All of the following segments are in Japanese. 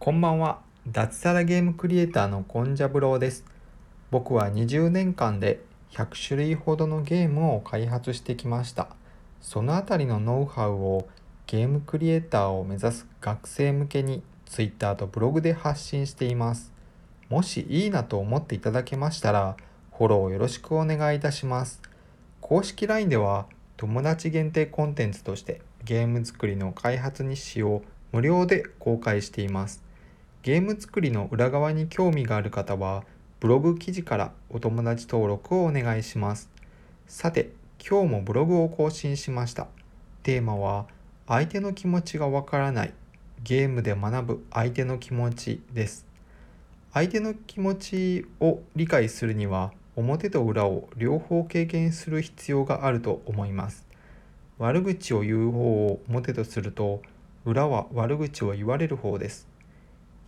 こんばんは。脱サラゲームクリエイターのコンジャブローです。僕は20年間で100種類ほどのゲームを開発してきました。そのあたりのノウハウをゲームクリエイターを目指す学生向けに Twitter とブログで発信しています。もしいいなと思っていただけましたら、フォローよろしくお願いいたします。公式 LINE では友達限定コンテンツとしてゲーム作りの開発日誌を無料で公開しています。ゲーム作りの裏側に興味がある方はブログ記事からお友達登録をお願いします。さて、今日もブログを更新しました。テーマは相手の気持ちがわからないゲームで学ぶ相手の気持ちです。相手の気持ちを理解するには表と裏を両方経験する必要があると思います。悪口を言う方を表とすると裏は悪口を言われる方です。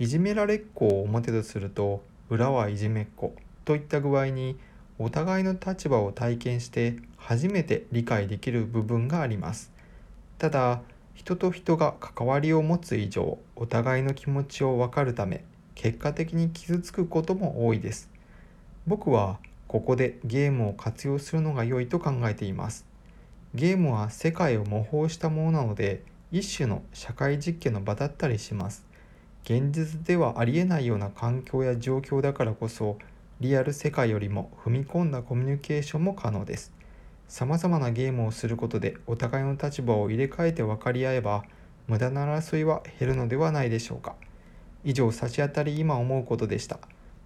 いじめられっ子を表とすると裏はいじめっ子といった具合にお互いの立場を体験して初めて理解できる部分があります。ただ人と人が関わりを持つ以上お互いの気持ちを分かるため結果的に傷つくことも多いです。僕はここでゲームを活用するのが良いと考えています。ゲームは世界を模倣したものなので一種の社会実験の場だったりします。現実ではありえないような環境や状況だからこそリアル世界よりも踏み込んだコミュニケーションも可能です。さまざまなゲームをすることでお互いの立場を入れ替えて分かり合えば無駄な争いは減るのではないでしょうか。以上差し当たり今思うことでした。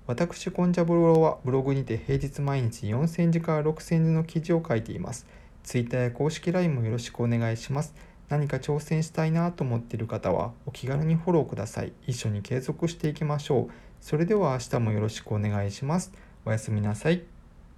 私コンジャブローはブログにて平日毎日4000字から6000字の記事を書いています。Twitter や公式 LINE もよろしくお願いします。何か挑戦したいなと思っている方はお気軽にフォローください。一緒に継続していきましょう。それでは明日もよろしくお願いします。おやすみなさい。